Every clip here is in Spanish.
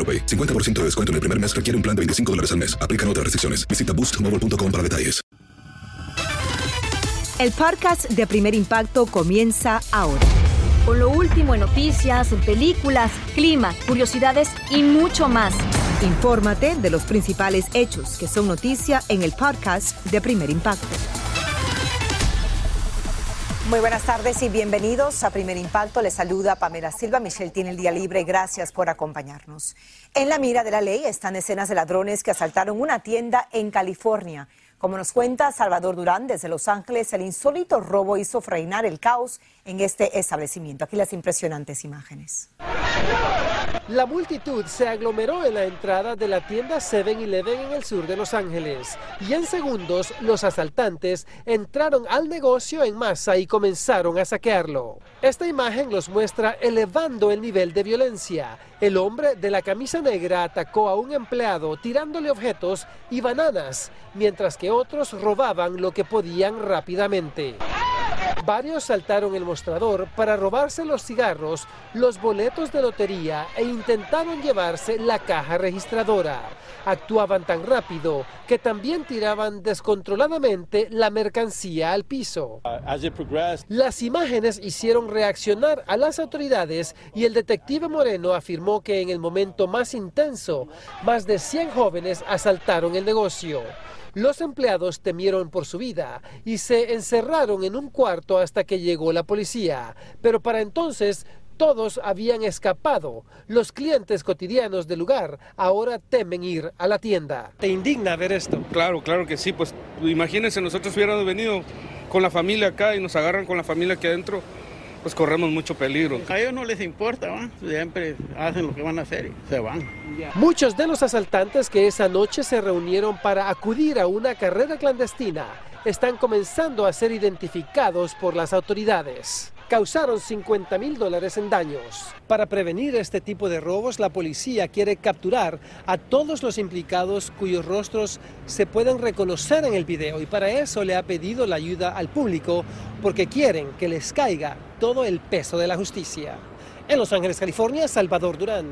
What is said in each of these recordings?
AroPay. 50% de descuento en el primer mes requiere un plan de 25 dólares al mes. Aplican otras restricciones. Visita boostmobile.com para detalles. El podcast de Primer Impacto comienza ahora. Con lo último en noticias, películas, clima, curiosidades y mucho más. Infórmate de los principales hechos que son noticia en el podcast de Primer Impacto. Muy buenas tardes y bienvenidos a Primer Impacto. Les saluda Pamela Silva. Michelle tiene el día libre. Gracias por acompañarnos. En la mira de la ley están escenas de ladrones que asaltaron una tienda en California. Como nos cuenta Salvador Durán desde Los Ángeles, el insólito robo hizo frenar el caos en este establecimiento. Aquí las impresionantes imágenes. La multitud se aglomeró en la entrada de la tienda 7-Eleven en el sur de Los Ángeles y en segundos los asaltantes entraron al negocio en masa y comenzaron a saquearlo. Esta imagen los muestra elevando el nivel de violencia. El hombre de la camisa negra atacó a un empleado tirándole objetos y bananas, mientras que otros robaban lo que podían rápidamente. Varios saltaron el mostrador para robarse los cigarros, los boletos de lotería e intentaron llevarse la caja registradora. Actuaban tan rápido que también tiraban descontroladamente la mercancía al piso. Las imágenes hicieron reaccionar a las autoridades y el detective Moreno afirmó que en el momento más intenso, más de 100 jóvenes asaltaron el negocio. Los empleados temieron por su vida y se encerraron en un cuarto hasta que llegó la policía. Pero para entonces todos habían escapado. Los clientes cotidianos del lugar ahora temen ir a la tienda. ¿Te indigna ver esto? Claro, claro que sí. Pues imagínense, nosotros hubiéramos venido con la familia acá y nos agarran con la familia aquí adentro pues corremos mucho peligro. A ellos no les importa, ¿va? siempre hacen lo que van a hacer y se van. Muchos de los asaltantes que esa noche se reunieron para acudir a una carrera clandestina están comenzando a ser identificados por las autoridades. Causaron 50 mil dólares en daños. Para prevenir este tipo de robos, la policía quiere capturar a todos los implicados cuyos rostros se pueden reconocer en el video y para eso le ha pedido la ayuda al público porque quieren que les caiga todo el peso de la justicia. En Los Ángeles, California, Salvador Durán.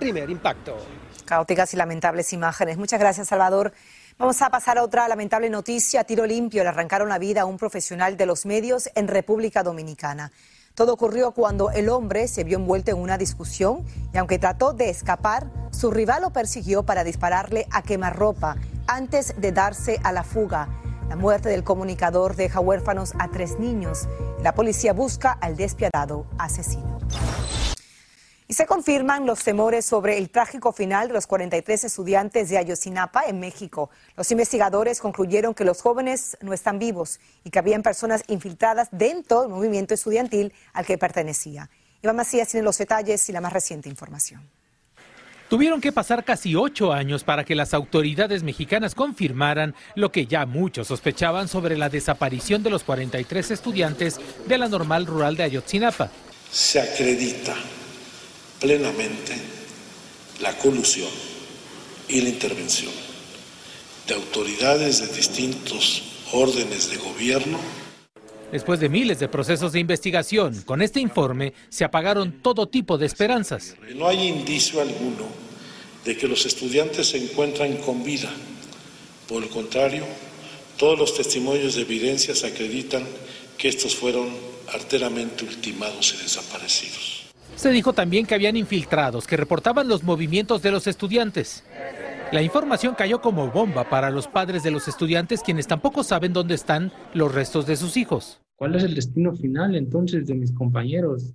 Primer impacto. Caóticas y lamentables imágenes. Muchas gracias, Salvador. Vamos a pasar a otra lamentable noticia. tiro limpio le arrancaron la vida a un profesional de los medios en República Dominicana. Todo ocurrió cuando el hombre se vio envuelto en una discusión y aunque trató de escapar, su rival lo persiguió para dispararle a quemarropa antes de darse a la fuga. La muerte del comunicador deja huérfanos a tres niños. La policía busca al despiadado asesino. Y se confirman los temores sobre el trágico final de los 43 estudiantes de Ayotzinapa en México. Los investigadores concluyeron que los jóvenes no están vivos y que habían personas infiltradas dentro del movimiento estudiantil al que pertenecía. Iván Macías tiene los detalles y la más reciente información. Tuvieron que pasar casi ocho años para que las autoridades mexicanas confirmaran lo que ya muchos sospechaban sobre la desaparición de los 43 estudiantes de la normal rural de Ayotzinapa. Se acredita plenamente la colusión y la intervención de autoridades de distintos órdenes de gobierno. Después de miles de procesos de investigación, con este informe se apagaron todo tipo de esperanzas. No hay indicio alguno de que los estudiantes se encuentran con vida Por el contrario, todos los testimonios de evidencias acreditan que estos fueron arteramente ultimados y desaparecidos. Se dijo también que habían infiltrados que reportaban los movimientos de los estudiantes. La información cayó como bomba para los padres de los estudiantes quienes tampoco saben dónde están los restos de sus hijos. ¿Cuál es el destino final entonces de mis compañeros?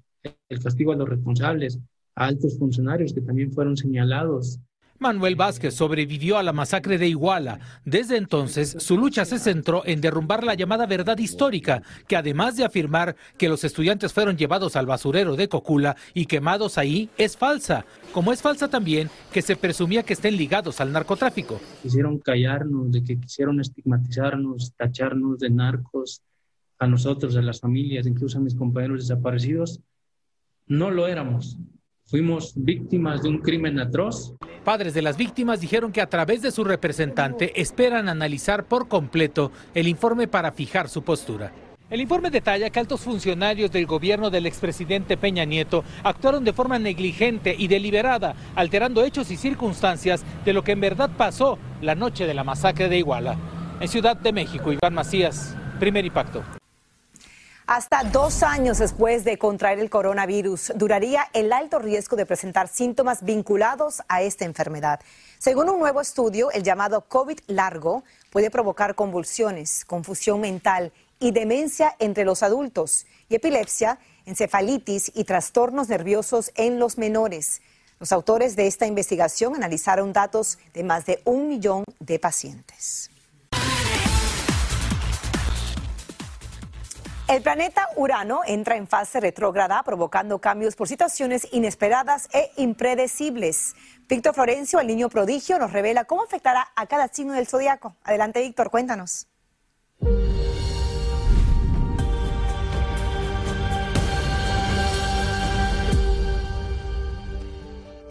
El castigo a los responsables, a altos funcionarios que también fueron señalados. Manuel Vázquez sobrevivió a la masacre de Iguala. Desde entonces, su lucha se centró en derrumbar la llamada verdad histórica, que además de afirmar que los estudiantes fueron llevados al basurero de Cocula y quemados ahí, es falsa. Como es falsa también que se presumía que estén ligados al narcotráfico. Quisieron callarnos, de que quisieron estigmatizarnos, tacharnos de narcos, a nosotros, a las familias, incluso a mis compañeros desaparecidos. No lo éramos. Fuimos víctimas de un crimen atroz. Padres de las víctimas dijeron que a través de su representante esperan analizar por completo el informe para fijar su postura. El informe detalla que altos funcionarios del gobierno del expresidente Peña Nieto actuaron de forma negligente y deliberada, alterando hechos y circunstancias de lo que en verdad pasó la noche de la masacre de Iguala. En Ciudad de México, Iván Macías, primer impacto. Hasta dos años después de contraer el coronavirus, duraría el alto riesgo de presentar síntomas vinculados a esta enfermedad. Según un nuevo estudio, el llamado COVID largo puede provocar convulsiones, confusión mental y demencia entre los adultos, y epilepsia, encefalitis y trastornos nerviosos en los menores. Los autores de esta investigación analizaron datos de más de un millón de pacientes. El planeta Urano entra en fase retrógrada, provocando cambios por situaciones inesperadas e impredecibles. Víctor Florencio, el niño prodigio, nos revela cómo afectará a cada signo del zodiaco. Adelante, Víctor, cuéntanos.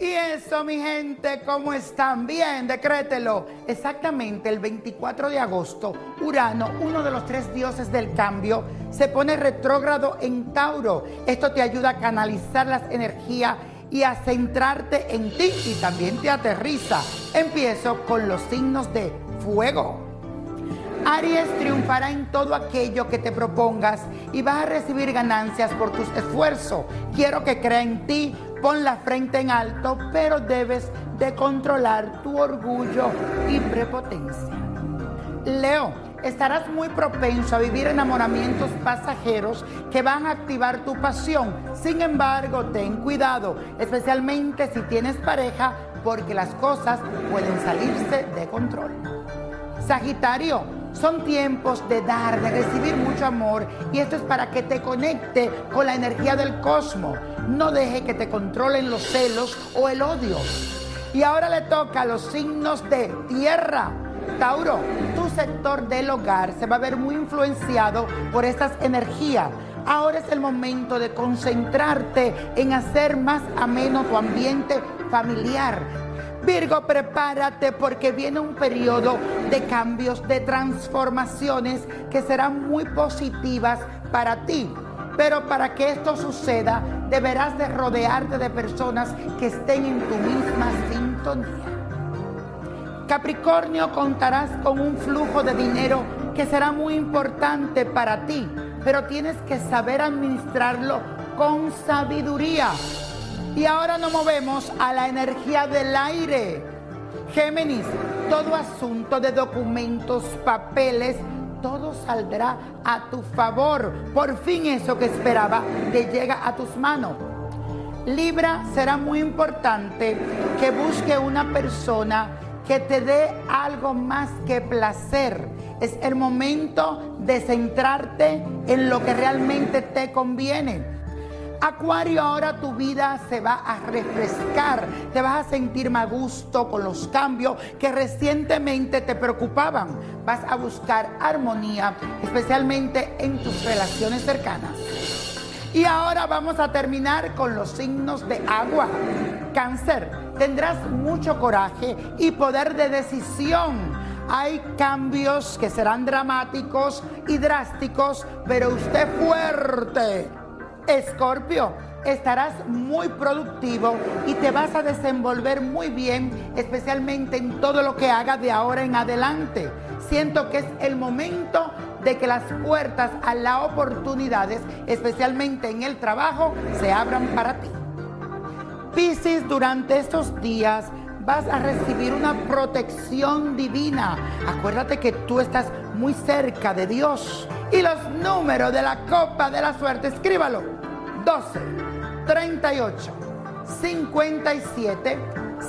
Y eso, mi gente, ¿cómo están? Bien, decrételo. Exactamente el 24 de agosto, Urano, uno de los tres dioses del cambio, se pone retrógrado en Tauro. Esto te ayuda a canalizar las energías y a centrarte en ti y también te aterriza. Empiezo con los signos de fuego. Aries triunfará en todo aquello que te propongas y vas a recibir ganancias por tus esfuerzos. Quiero que crea en ti pon la frente en alto, pero debes de controlar tu orgullo y prepotencia. Leo, estarás muy propenso a vivir enamoramientos pasajeros que van a activar tu pasión. Sin embargo, ten cuidado, especialmente si tienes pareja, porque las cosas pueden salirse de control. Sagitario, son tiempos de dar, de recibir mucho amor y esto es para que te conecte con la energía del cosmos. No deje que te controlen los celos o el odio. Y ahora le toca a los signos de tierra. Tauro, tu sector del hogar se va a ver muy influenciado por estas energías. Ahora es el momento de concentrarte en hacer más ameno tu ambiente familiar. Virgo, prepárate porque viene un periodo de cambios, de transformaciones que serán muy positivas para ti. Pero para que esto suceda, deberás de rodearte de personas que estén en tu misma sintonía. Capricornio, contarás con un flujo de dinero que será muy importante para ti, pero tienes que saber administrarlo con sabiduría. Y ahora nos movemos a la energía del aire. Géminis, todo asunto de documentos, papeles, todo saldrá a tu favor. Por fin eso que esperaba te llega a tus manos. Libra, será muy importante que busque una persona que te dé algo más que placer. Es el momento de centrarte en lo que realmente te conviene. Acuario, ahora tu vida se va a refrescar, te vas a sentir más gusto con los cambios que recientemente te preocupaban. Vas a buscar armonía, especialmente en tus relaciones cercanas. Y ahora vamos a terminar con los signos de agua. Cáncer, tendrás mucho coraje y poder de decisión. Hay cambios que serán dramáticos y drásticos, pero usted fuerte Escorpio, estarás muy productivo y te vas a desenvolver muy bien, especialmente en todo lo que hagas de ahora en adelante. Siento que es el momento de que las puertas a las oportunidades, especialmente en el trabajo, se abran para ti. Piscis, durante estos días vas a recibir una protección divina. Acuérdate que tú estás muy cerca de Dios. Y los números de la copa de la suerte, escríbalo. 12, 38, 57,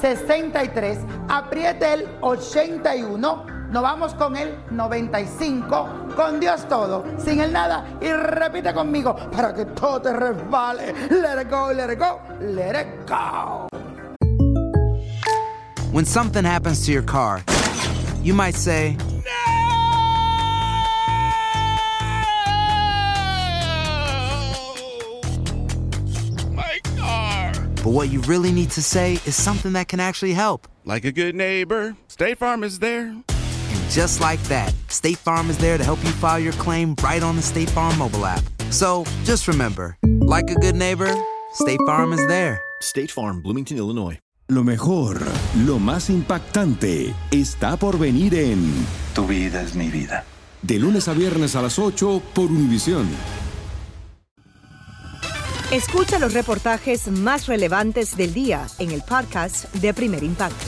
63. Apriete el 81. Nos vamos con el 95. Con Dios todo, sin el nada. Y repite conmigo para que todo te resbale. Let it go, let it go, let it go. When something happens to your car, you might say, but what you really need to say is something that can actually help. Like a good neighbor, State Farm is there. And just like that, State Farm is there to help you file your claim right on the State Farm mobile app. So just remember, like a good neighbor, State Farm is there. State Farm, Bloomington, Illinois. Lo mejor, lo más impactante, está por venir en Tu vida es mi vida. De lunes a viernes a las 8 por Univisión. Escucha los reportajes más relevantes del día en el podcast de Primer Impacto.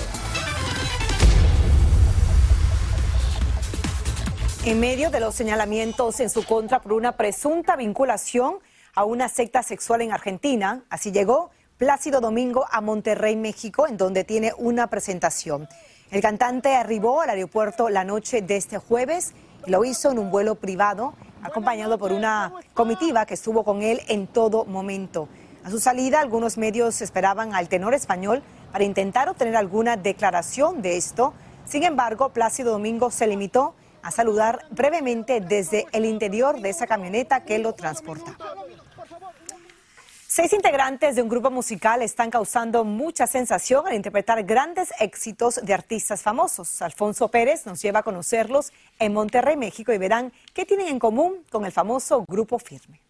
En medio de los señalamientos en su contra por una presunta vinculación a una secta sexual en Argentina, así llegó Plácido Domingo a Monterrey, México, en donde tiene una presentación. El cantante arribó al aeropuerto la noche de este jueves y lo hizo en un vuelo privado, acompañado por una comitiva que estuvo con él en todo momento. A su salida, algunos medios esperaban al tenor español para intentar obtener alguna declaración de esto. Sin embargo, Plácido Domingo se limitó a saludar brevemente desde el interior de esa camioneta que lo transporta. Seis integrantes de un grupo musical están causando mucha sensación al interpretar grandes éxitos de artistas famosos. Alfonso Pérez nos lleva a conocerlos en Monterrey, México, y verán qué tienen en común con el famoso Grupo Firme.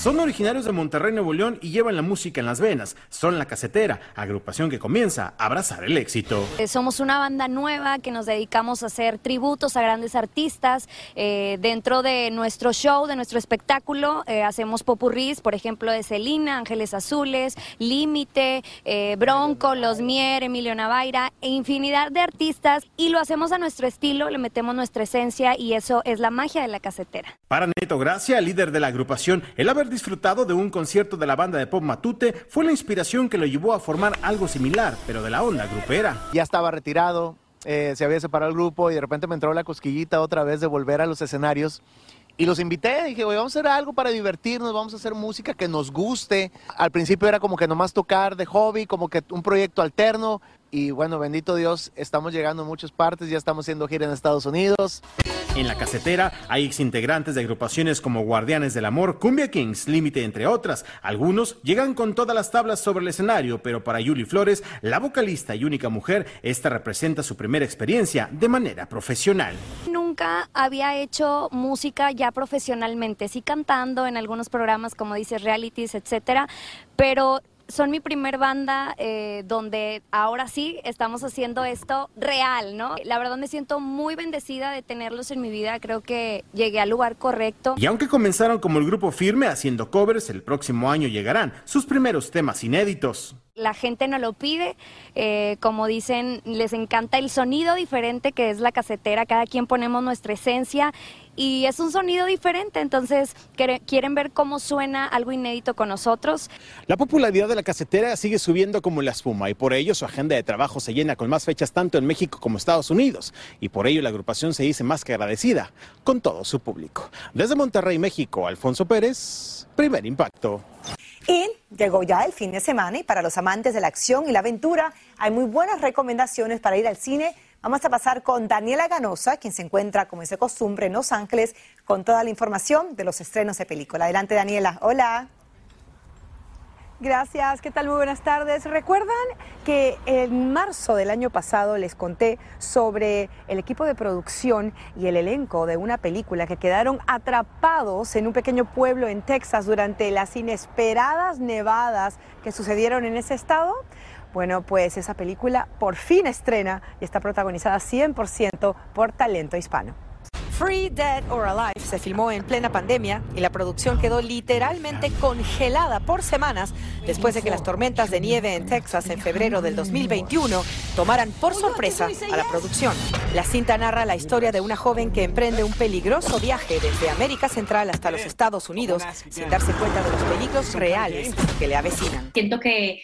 Son originarios de Monterrey, Nuevo León y llevan la música en las venas. Son La Casetera, agrupación que comienza a abrazar el éxito. Eh, Somos una banda nueva que nos dedicamos a hacer tributos a grandes artistas. Eh, dentro de nuestro show, de nuestro espectáculo, eh, hacemos popurrís, por ejemplo, de Celina, Ángeles Azules, Límite, eh, Bronco, Los Mier, Emilio Navaira, e infinidad de artistas. Y lo hacemos a nuestro estilo, le metemos nuestra esencia y eso es la magia de la casetera. Para Neto Gracia, líder de la agrupación, el haber disfrutado de un concierto de la banda de pop Matute fue la inspiración que lo llevó a formar algo similar, pero de la onda grupera. ya estaba retirado, eh, se había separado el grupo y de repente me entró la cosquillita otra vez de volver a los escenarios. Y los invité, dije, "Oye, vamos a hacer algo para divertirnos, vamos a hacer música que nos guste. Al principio era como que nomás tocar de hobby, como que un proyecto alterno. Y bueno, bendito Dios, estamos llegando a muchas partes, ya estamos haciendo gira en Estados Unidos. En la casetera hay exintegrantes de agrupaciones como Guardianes del Amor, Cumbia Kings, Límite, entre otras. Algunos llegan con todas las tablas sobre el escenario, pero para Yuli Flores, la vocalista y única mujer, esta representa su primera experiencia de manera profesional. Nunca había hecho música ya profesionalmente, sí cantando en algunos programas como dices, realities, etcétera, pero son mi primer banda eh, donde ahora sí estamos haciendo esto real, ¿no? La verdad me siento muy bendecida de tenerlos en mi vida, creo que llegué al lugar correcto. Y aunque comenzaron como el grupo firme haciendo covers, el próximo año llegarán sus primeros temas inéditos. La gente no lo pide, eh, como dicen, les encanta el sonido diferente que es la casetera, cada quien ponemos nuestra esencia y es un sonido diferente, entonces quieren ver cómo suena algo inédito con nosotros. La popularidad de la casetera sigue subiendo como la espuma y por ello su agenda de trabajo se llena con más fechas tanto en México como Estados Unidos y por ello la agrupación se dice más que agradecida con todo su público. Desde Monterrey, México, Alfonso Pérez, primer impacto. Y llegó ya el fin de semana y para los amantes de la acción y la aventura hay muy buenas recomendaciones para ir al cine. Vamos a pasar con Daniela Ganosa, quien se encuentra, como es de costumbre, en Los Ángeles, con toda la información de los estrenos de película. Adelante, Daniela. Hola. Gracias, ¿qué tal? Muy buenas tardes. ¿Recuerdan que en marzo del año pasado les conté sobre el equipo de producción y el elenco de una película que quedaron atrapados en un pequeño pueblo en Texas durante las inesperadas nevadas que sucedieron en ese estado? Bueno, pues esa película por fin estrena y está protagonizada 100% por talento hispano. Free, Dead or Alive se filmó en plena pandemia y la producción quedó literalmente congelada por semanas después de que las tormentas de nieve en Texas en febrero del 2021 tomaran por sorpresa a la producción. La cinta narra la historia de una joven que emprende un peligroso viaje desde América Central hasta los Estados Unidos sin darse cuenta de los peligros reales que le avecinan. Siento que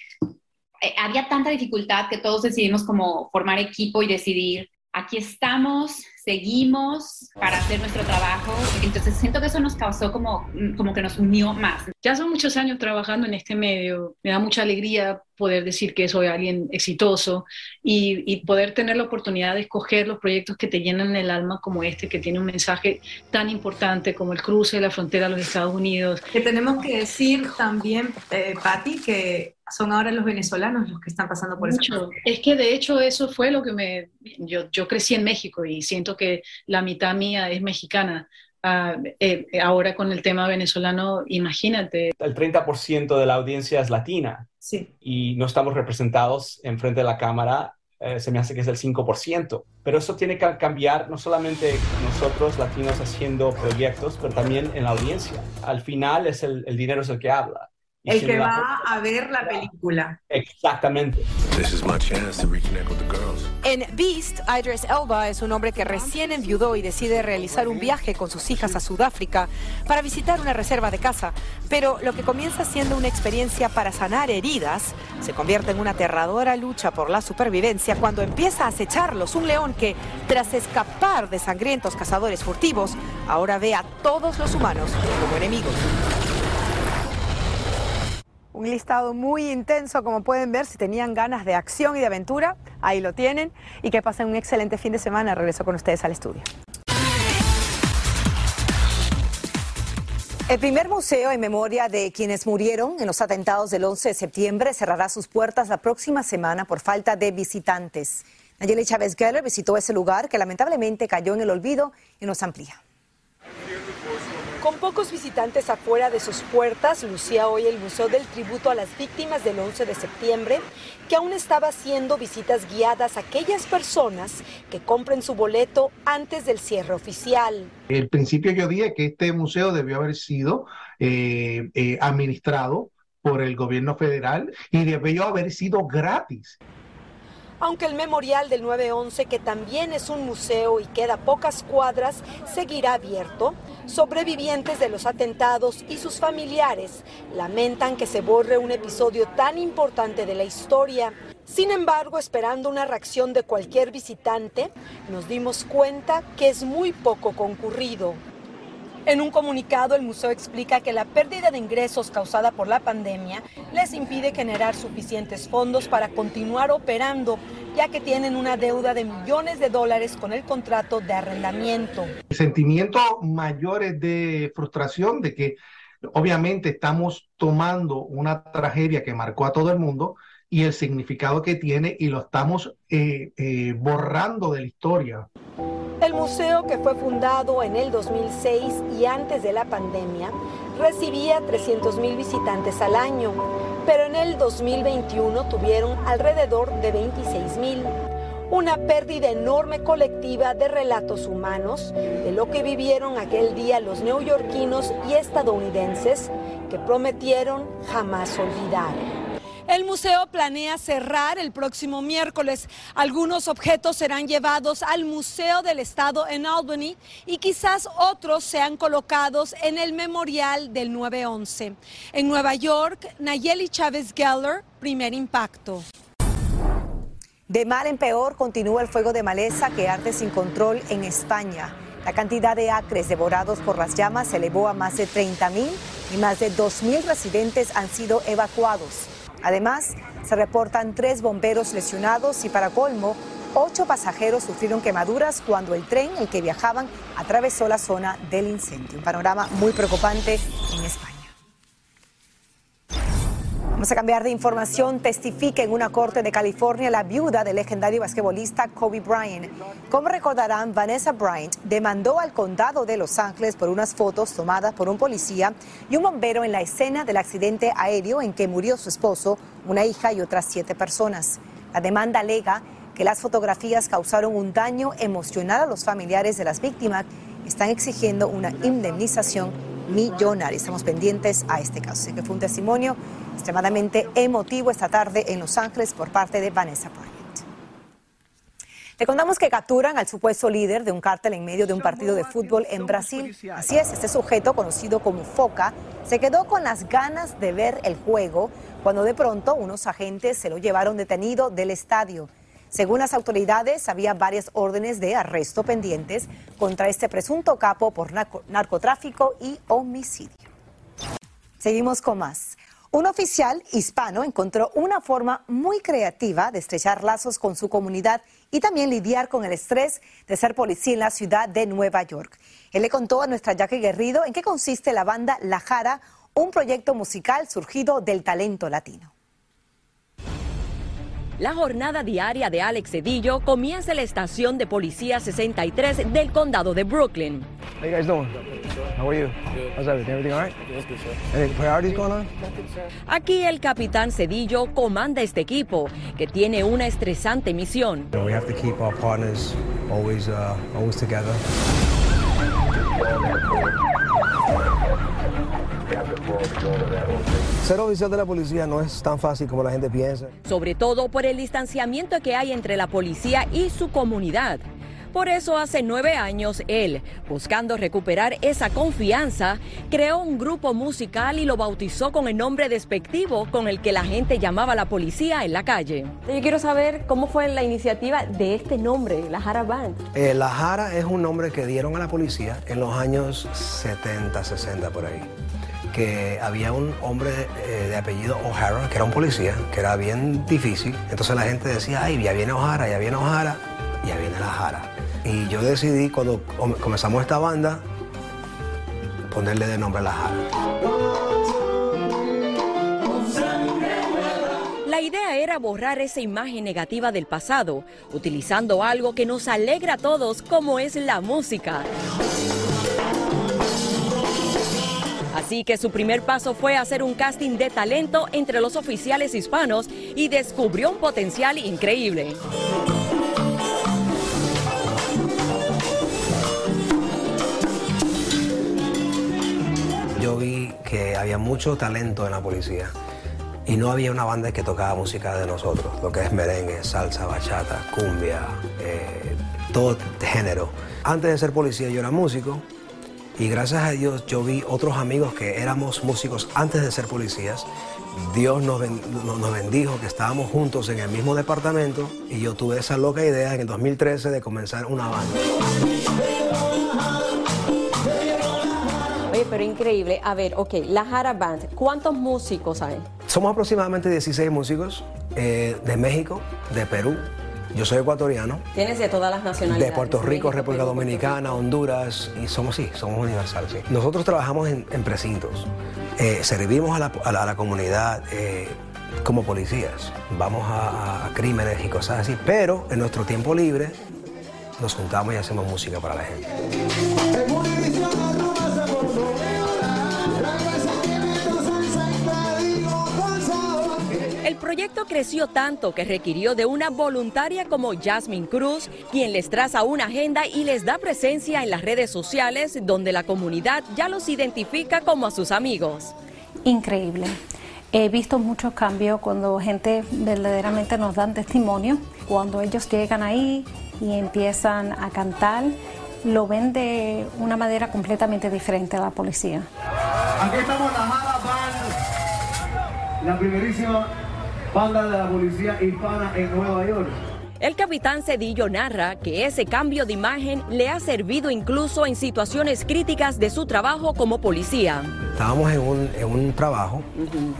eh, había tanta dificultad que todos decidimos como formar equipo y decidir, aquí estamos, seguimos para hacer nuestro trabajo. Entonces siento que eso nos causó como, como que nos unió más. Ya son muchos años trabajando en este medio. Me da mucha alegría poder decir que soy alguien exitoso y, y, poder tener la oportunidad de escoger los proyectos que te llenan el alma como este, que tiene un mensaje tan importante como el cruce de la frontera a los Estados Unidos. Que tenemos que decir también, eh, Patti, que son ahora los venezolanos los que están pasando por eso. Es que de hecho eso fue lo que me... Yo, yo crecí en México y siento que la mitad mía es mexicana. Uh, eh, ahora con el tema venezolano, imagínate. El 30% de la audiencia es latina sí. y no estamos representados en frente de la cámara. Eh, se me hace que es el 5%. Pero eso tiene que cambiar no solamente nosotros latinos haciendo proyectos, pero también en la audiencia. Al final es el, el dinero es el que habla. El que va a ver la película. Exactamente. En Beast, Idris Elba es un hombre que recién enviudó y decide realizar un viaje con sus hijas a Sudáfrica para visitar una reserva de caza. Pero lo que comienza siendo una experiencia para sanar heridas se convierte en una aterradora lucha por la supervivencia cuando empieza a acecharlos un león que, tras escapar de sangrientos cazadores furtivos, ahora ve a todos los humanos como enemigos. Un listado muy intenso, como pueden ver, si tenían ganas de acción y de aventura, ahí lo tienen. Y que pasen un excelente fin de semana. Regreso con ustedes al estudio. El primer museo en memoria de quienes murieron en los atentados del 11 de septiembre cerrará sus puertas la próxima semana por falta de visitantes. Nayeli Chávez Geller visitó ese lugar que lamentablemente cayó en el olvido y nos amplía. Con pocos visitantes afuera de sus puertas, lucía hoy el Museo del Tributo a las Víctimas del 11 de septiembre, que aún estaba haciendo visitas guiadas a aquellas personas que compren su boleto antes del cierre oficial. El principio yo dije que este museo debió haber sido eh, eh, administrado por el gobierno federal y debió haber sido gratis. Aunque el memorial del 911, que también es un museo y queda pocas cuadras, seguirá abierto, sobrevivientes de los atentados y sus familiares lamentan que se borre un episodio tan importante de la historia. Sin embargo, esperando una reacción de cualquier visitante, nos dimos cuenta que es muy poco concurrido. En un comunicado, el museo explica que la pérdida de ingresos causada por la pandemia les impide generar suficientes fondos para continuar operando, ya que tienen una deuda de millones de dólares con el contrato de arrendamiento. El sentimiento mayor es de frustración de que obviamente estamos tomando una tragedia que marcó a todo el mundo y el significado que tiene y lo estamos eh, eh, borrando de la historia. El museo, que fue fundado en el 2006 y antes de la pandemia, recibía 300 mil visitantes al año, pero en el 2021 tuvieron alrededor de 26 mil. Una pérdida enorme colectiva de relatos humanos de lo que vivieron aquel día los neoyorquinos y estadounidenses que prometieron jamás olvidar. El museo planea cerrar el próximo miércoles. Algunos objetos serán llevados al Museo del Estado en Albany y quizás otros sean colocados en el memorial del 911. En Nueva York, Nayeli Chávez Geller, primer impacto. De mal en peor continúa el fuego de maleza que arde sin control en España. La cantidad de acres devorados por las llamas se elevó a más de 30 mil y más de 2 mil residentes han sido evacuados. Además, se reportan tres bomberos lesionados y para colmo, ocho pasajeros sufrieron quemaduras cuando el tren en el que viajaban atravesó la zona del incendio. Un panorama muy preocupante en España. Vamos a cambiar de información. Testifica en una corte de California la viuda del legendario basquetbolista Kobe Bryant. Como recordarán, Vanessa Bryant demandó al condado de Los Ángeles por unas fotos tomadas por un policía y un bombero en la escena del accidente aéreo en que murió su esposo, una hija y otras siete personas. La demanda alega que las fotografías causaron un daño emocional a los familiares de las víctimas están exigiendo una indemnización millonaria. Estamos pendientes a este caso. Así que fue un testimonio extremadamente emotivo esta tarde en Los Ángeles por parte de Vanessa Bryant. Le contamos que capturan al supuesto líder de un cártel en medio de un partido de fútbol en Brasil. Así es, este sujeto, conocido como Foca, se quedó con las ganas de ver el juego cuando de pronto unos agentes se lo llevaron detenido del estadio. Según las autoridades, había varias órdenes de arresto pendientes contra este presunto capo por narcotráfico y homicidio. Seguimos con más. Un oficial hispano encontró una forma muy creativa de estrechar lazos con su comunidad y también lidiar con el estrés de ser policía en la ciudad de Nueva York. Él le contó a nuestra Jackie Guerrido en qué consiste la banda La Jara, un proyecto musical surgido del talento latino. La jornada diaria de Alex Cedillo comienza en la estación de policía 63 del condado de Brooklyn. How you guys doing? How are you? How's everything? Everything all right? Any priorities going on? Aquí el capitán Cedillo comanda este equipo, que tiene una estresante misión. We have to keep our partners always, uh, always together. Ser oficial de la policía no es tan fácil como la gente piensa. Sobre todo por el distanciamiento que hay entre la policía y su comunidad. Por eso hace nueve años él, buscando recuperar esa confianza, creó un grupo musical y lo bautizó con el nombre despectivo con el que la gente llamaba a la policía en la calle. Yo quiero saber cómo fue la iniciativa de este nombre, la Jara Band. Eh, la Jara es un nombre que dieron a la policía en los años 70, 60 por ahí que había un hombre eh, de apellido O'Hara, que era un policía, que era bien difícil. Entonces la gente decía, ay, ya viene O'Hara, ya viene O'Hara, ya viene la Jara. Y yo decidí, cuando comenzamos esta banda, ponerle de nombre la Jara. La idea era borrar esa imagen negativa del pasado, utilizando algo que nos alegra a todos como es la música. Así que su primer paso fue hacer un casting de talento entre los oficiales hispanos y descubrió un potencial increíble. Yo vi que había mucho talento en la policía y no había una banda que tocaba música de nosotros, lo que es merengue, salsa, bachata, cumbia, eh, todo género. Antes de ser policía yo era músico y gracias a Dios yo vi otros amigos que éramos músicos antes de ser policías. Dios nos, nos, bendijo que estábamos juntos en el mismo departamento y yo tuve esa loca idea en el 2013 de comenzar una banda. Oye, pero increíble. A ver, ok, la Jara Band, ¿cuántos músicos hay? Somos aproximadamente 16 músicos eh, de México, de Perú, yo soy ecuatoriano. ¿Tienes de todas las nacionalidades? De Puerto Rico, República Dominicana, Honduras, y somos, sí, somos universales, sí. Nosotros trabajamos en, precintos, eh, servimos a la, comunidad eh, como policías, vamos a, a, crímenes y cosas así, pero en nuestro tiempo libre nos juntamos y hacemos música para la gente. El proyecto creció tanto que requirió de una voluntaria como Jasmine Cruz, quien les traza una agenda y les da presencia en las redes sociales donde la comunidad ya los identifica como a sus amigos. Increíble. He visto muchos cambios cuando gente verdaderamente nos dan testimonio, cuando ellos llegan ahí y empiezan a cantar, lo ven de una manera completamente diferente a la policía. Aquí estamos la la primerísima banda de la policía hispana en Nueva York. El capitán Cedillo narra que ese cambio de imagen le ha servido incluso en situaciones críticas de su trabajo como policía. Estábamos en un, en un trabajo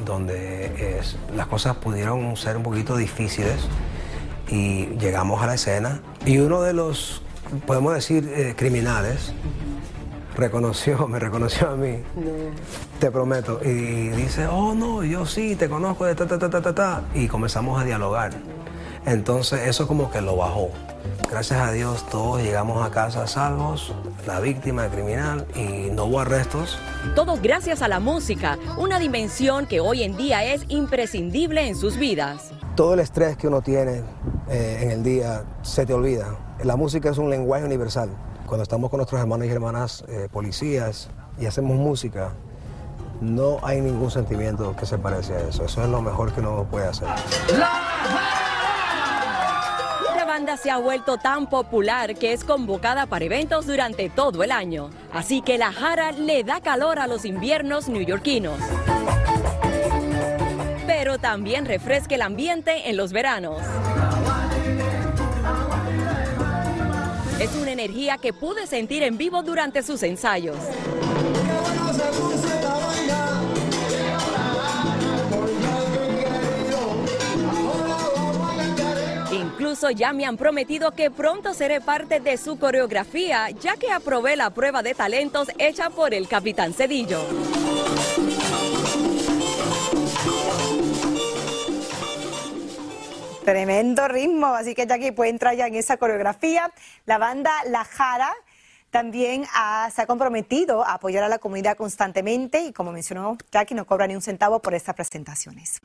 donde las cosas pudieron ser un poquito difíciles y llegamos a la escena y uno de los, podemos decir, eh, criminales reconoció, me reconoció a mí. Te prometo. Y dice, oh no, yo sí, te conozco de ta, ta, ta, ta, ta, ta. Y comenzamos a dialogar. Entonces eso como que lo bajó. Gracias a Dios todos llegamos a casa salvos, la víctima, el criminal, y no hubo arrestos. Todo gracias a la música, una dimensión que hoy en día es imprescindible en sus vidas. Todo el estrés que uno tiene eh, en el día se te olvida. La música es un lenguaje universal. Cuando estamos con nuestros hermanos y hermanas eh, policías y hacemos música, no hay ningún sentimiento que se parece a eso. Eso es lo mejor que uno puede hacer. La banda se ha vuelto tan popular que es convocada para eventos durante todo el año. Así que la jara le da calor a los inviernos neoyorquinos. Pero también refresca el ambiente en los veranos. Es una energía que pude sentir en vivo durante sus ensayos. Incluso ya me han prometido que pronto seré parte de su coreografía, ya que aprobé la prueba de talentos hecha por el Capitán Cedillo. Tremendo ritmo, así que Jackie puede entrar ya en esa coreografía. La banda La Jara también ha- se ha comprometido a apoyar a la comunidad constantemente y como mencionó Jackie, no cobra ni un centavo por estas presentaciones.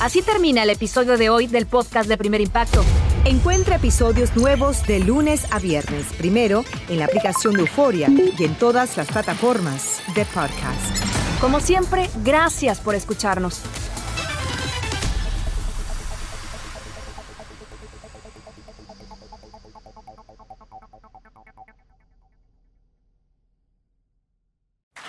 Así termina el episodio de hoy del podcast de Primer Impacto. Encuentra episodios nuevos de lunes a viernes, primero en la aplicación de Euforia y en todas las plataformas de podcast. Como siempre, gracias por escucharnos.